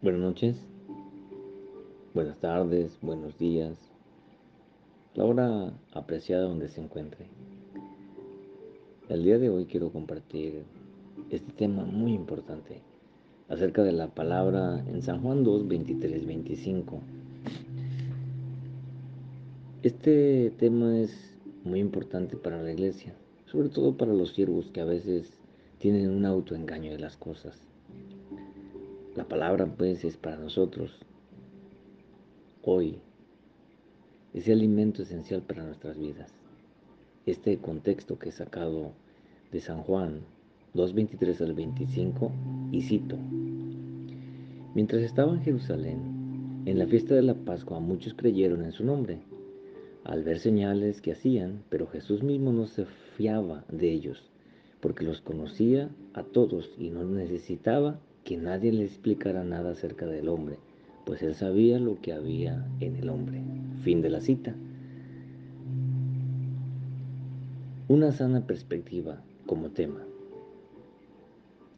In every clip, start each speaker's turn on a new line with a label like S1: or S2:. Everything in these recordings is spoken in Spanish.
S1: Buenas noches, buenas tardes, buenos días, la hora apreciada donde se encuentre. El día de hoy quiero compartir este tema muy importante acerca de la palabra en San Juan 2, 23, 25. Este tema es muy importante para la iglesia, sobre todo para los siervos que a veces tienen un autoengaño de las cosas. La palabra pues es para nosotros hoy ese alimento esencial para nuestras vidas. Este contexto que he sacado de San Juan 2.23 al 25 y cito. Mientras estaba en Jerusalén, en la fiesta de la Pascua muchos creyeron en su nombre, al ver señales que hacían, pero Jesús mismo no se fiaba de ellos, porque los conocía a todos y no necesitaba que nadie le explicara nada acerca del hombre, pues él sabía lo que había en el hombre. Fin de la cita. Una sana perspectiva como tema.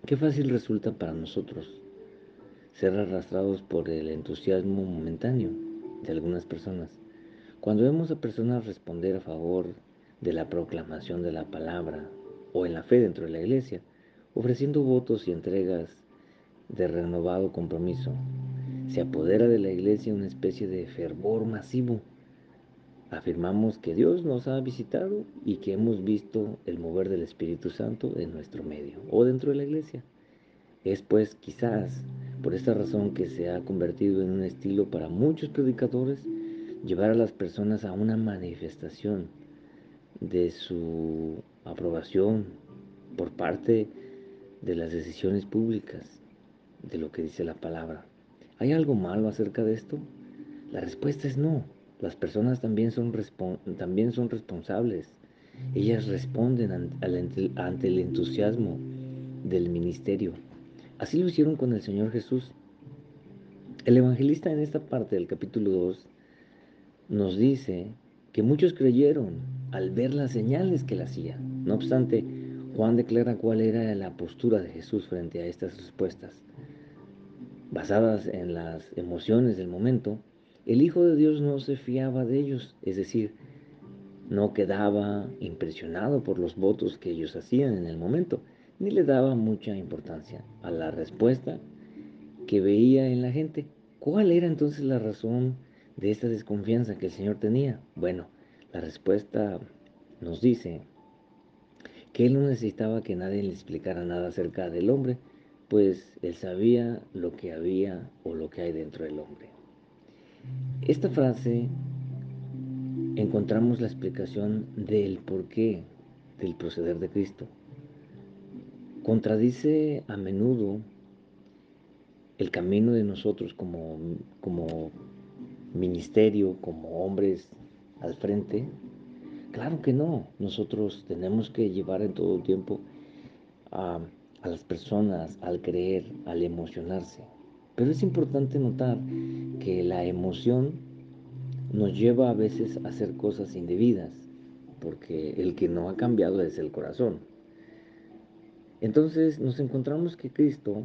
S1: Qué fácil resulta para nosotros ser arrastrados por el entusiasmo momentáneo de algunas personas. Cuando vemos a personas responder a favor de la proclamación de la palabra o en la fe dentro de la iglesia, ofreciendo votos y entregas de renovado compromiso. Se apodera de la iglesia una especie de fervor masivo. Afirmamos que Dios nos ha visitado y que hemos visto el mover del Espíritu Santo en nuestro medio o dentro de la iglesia. Es pues quizás por esta razón que se ha convertido en un estilo para muchos predicadores llevar a las personas a una manifestación de su aprobación por parte de las decisiones públicas de lo que dice la palabra. ¿Hay algo malo acerca de esto? La respuesta es no. Las personas también son, también son responsables. Ellas responden ante el entusiasmo del ministerio. Así lo hicieron con el Señor Jesús. El evangelista en esta parte del capítulo 2 nos dice que muchos creyeron al ver las señales que él hacía. No obstante, Juan declara cuál era la postura de Jesús frente a estas respuestas basadas en las emociones del momento, el Hijo de Dios no se fiaba de ellos, es decir, no quedaba impresionado por los votos que ellos hacían en el momento, ni le daba mucha importancia a la respuesta que veía en la gente. ¿Cuál era entonces la razón de esta desconfianza que el Señor tenía? Bueno, la respuesta nos dice que Él no necesitaba que nadie le explicara nada acerca del hombre, pues él sabía lo que había o lo que hay dentro del hombre. Esta frase encontramos la explicación del porqué del proceder de Cristo. Contradice a menudo el camino de nosotros como, como ministerio, como hombres al frente. Claro que no, nosotros tenemos que llevar en todo tiempo a a las personas al creer, al emocionarse. Pero es importante notar que la emoción nos lleva a veces a hacer cosas indebidas, porque el que no ha cambiado es el corazón. Entonces nos encontramos que Cristo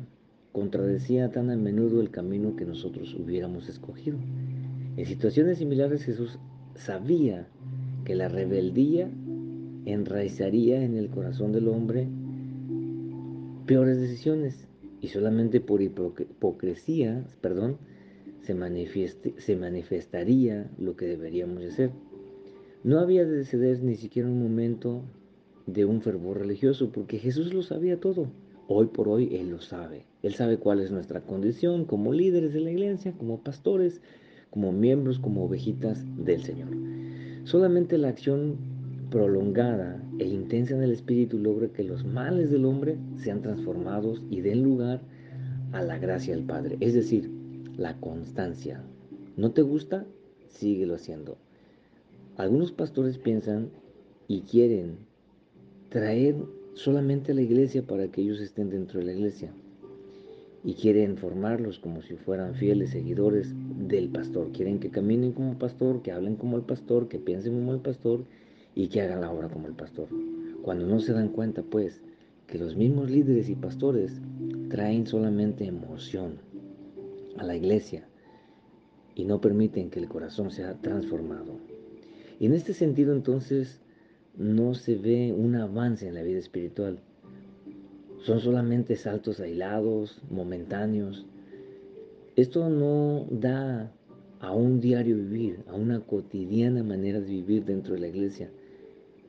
S1: contradecía tan a menudo el camino que nosotros hubiéramos escogido. En situaciones similares Jesús sabía que la rebeldía enraizaría en el corazón del hombre peores decisiones y solamente por hipocresía, perdón, se, se manifestaría lo que deberíamos hacer. No había de ceder ni siquiera un momento de un fervor religioso, porque Jesús lo sabía todo. Hoy por hoy Él lo sabe. Él sabe cuál es nuestra condición como líderes de la iglesia, como pastores, como miembros, como ovejitas del Señor. Solamente la acción prolongada e intensa en el espíritu logra que los males del hombre sean transformados y den lugar a la gracia del Padre, es decir, la constancia. ¿No te gusta? Síguelo haciendo. Algunos pastores piensan y quieren traer solamente a la iglesia para que ellos estén dentro de la iglesia. Y quieren formarlos como si fueran fieles seguidores del pastor. Quieren que caminen como pastor, que hablen como el pastor, que piensen como el pastor y que hagan la obra como el pastor. Cuando no se dan cuenta, pues, que los mismos líderes y pastores traen solamente emoción a la iglesia y no permiten que el corazón sea transformado. Y en este sentido entonces no se ve un avance en la vida espiritual. Son solamente saltos aislados, momentáneos. Esto no da a un diario vivir, a una cotidiana manera de vivir dentro de la iglesia.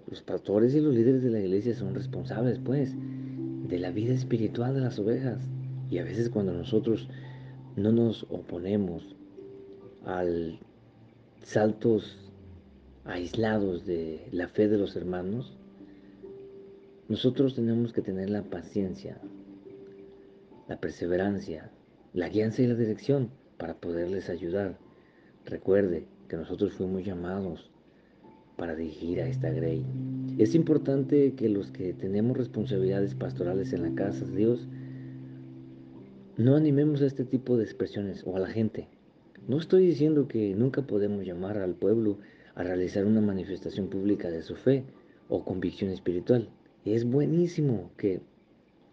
S1: Los pastores y los líderes de la iglesia son responsables, pues, de la vida espiritual de las ovejas. Y a veces cuando nosotros no nos oponemos al saltos aislados de la fe de los hermanos, nosotros tenemos que tener la paciencia, la perseverancia, la guianza y la dirección para poderles ayudar. Recuerde que nosotros fuimos llamados para dirigir a esta grey. Es importante que los que tenemos responsabilidades pastorales en la casa de Dios no animemos a este tipo de expresiones o a la gente. No estoy diciendo que nunca podemos llamar al pueblo a realizar una manifestación pública de su fe o convicción espiritual. Es buenísimo que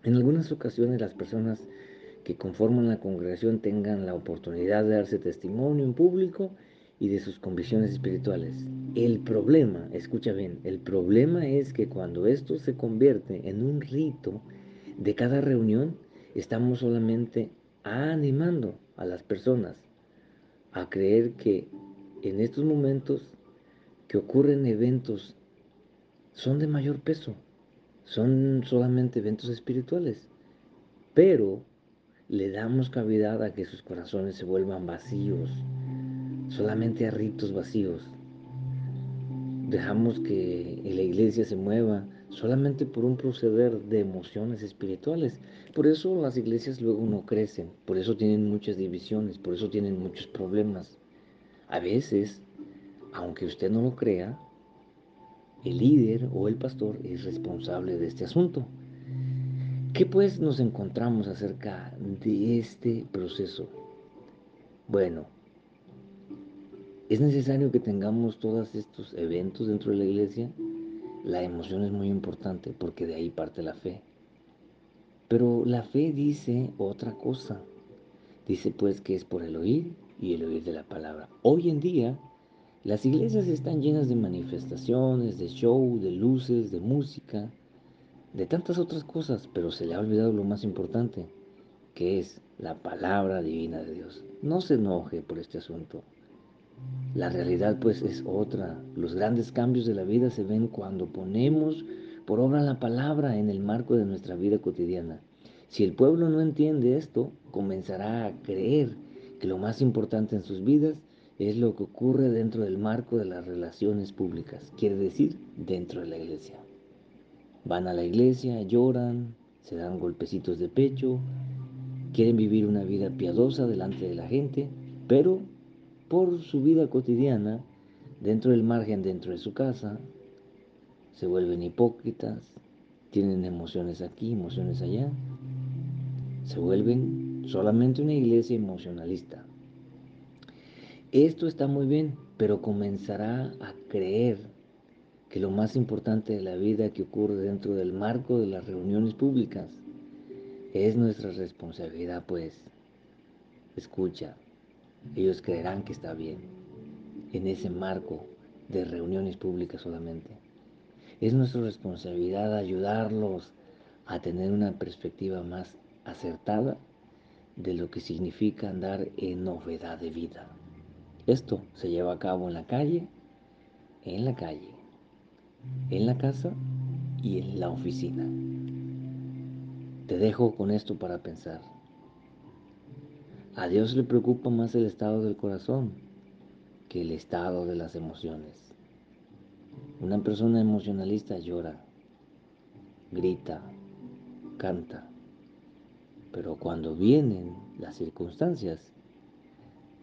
S1: en algunas ocasiones las personas que conforman la congregación tengan la oportunidad de darse testimonio en público y de sus convicciones espirituales. El problema, escucha bien, el problema es que cuando esto se convierte en un rito de cada reunión, estamos solamente animando a las personas a creer que en estos momentos que ocurren eventos son de mayor peso, son solamente eventos espirituales, pero le damos cavidad a que sus corazones se vuelvan vacíos, solamente a ritos vacíos. Dejamos que la iglesia se mueva solamente por un proceder de emociones espirituales. Por eso las iglesias luego no crecen, por eso tienen muchas divisiones, por eso tienen muchos problemas. A veces aunque usted no lo crea, el líder o el pastor es responsable de este asunto. ¿Qué pues nos encontramos acerca de este proceso? Bueno, es necesario que tengamos todos estos eventos dentro de la iglesia. La emoción es muy importante porque de ahí parte la fe. Pero la fe dice otra cosa. Dice pues que es por el oír y el oír de la palabra. Hoy en día las iglesias están llenas de manifestaciones, de show, de luces, de música, de tantas otras cosas, pero se le ha olvidado lo más importante, que es la palabra divina de Dios. No se enoje por este asunto. La realidad pues es otra. Los grandes cambios de la vida se ven cuando ponemos por obra la palabra en el marco de nuestra vida cotidiana. Si el pueblo no entiende esto, comenzará a creer que lo más importante en sus vidas es lo que ocurre dentro del marco de las relaciones públicas, quiere decir dentro de la iglesia. Van a la iglesia, lloran, se dan golpecitos de pecho, quieren vivir una vida piadosa delante de la gente, pero por su vida cotidiana, dentro del margen, dentro de su casa, se vuelven hipócritas, tienen emociones aquí, emociones allá, se vuelven solamente una iglesia emocionalista. Esto está muy bien, pero comenzará a creer que lo más importante de la vida que ocurre dentro del marco de las reuniones públicas es nuestra responsabilidad, pues. Escucha, ellos creerán que está bien en ese marco de reuniones públicas solamente. Es nuestra responsabilidad ayudarlos a tener una perspectiva más acertada de lo que significa andar en novedad de vida. Esto se lleva a cabo en la calle, en la calle, en la casa y en la oficina. Te dejo con esto para pensar. A Dios le preocupa más el estado del corazón que el estado de las emociones. Una persona emocionalista llora, grita, canta, pero cuando vienen las circunstancias,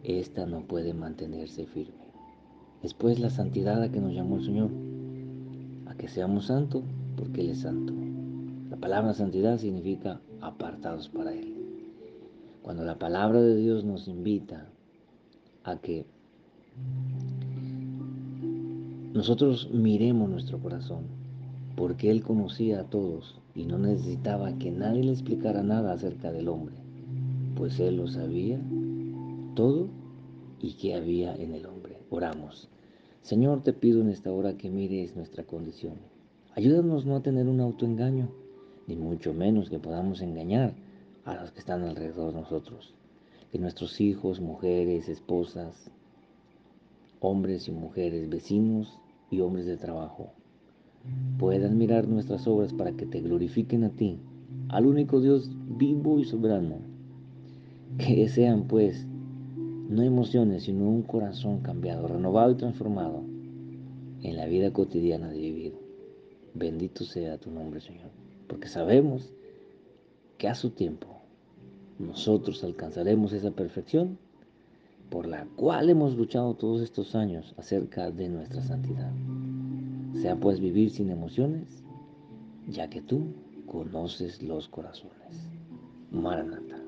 S1: esta no puede mantenerse firme. Después la santidad a que nos llamó el Señor, a que seamos santos porque Él es santo. La palabra santidad significa apartados para Él. Cuando la palabra de Dios nos invita a que nosotros miremos nuestro corazón, porque Él conocía a todos y no necesitaba que nadie le explicara nada acerca del hombre. pues Él lo sabía todo y qué había en el hombre. Oramos. Señor, te pido en esta hora que mires nuestra condición. Ayúdanos no a tener un autoengaño, ni mucho menos que podamos engañar a los que están alrededor de nosotros. Que nuestros hijos, mujeres, esposas, hombres y mujeres, vecinos y hombres de trabajo, puedan mirar nuestras obras para que te glorifiquen a ti, al único Dios vivo y soberano. Que sean pues no emociones, sino un corazón cambiado, renovado y transformado en la vida cotidiana de vivir. Bendito sea tu nombre, Señor, porque sabemos que a su tiempo nosotros alcanzaremos esa perfección por la cual hemos luchado todos estos años acerca de nuestra santidad. Sea pues vivir sin emociones, ya que tú conoces los corazones. Maranata.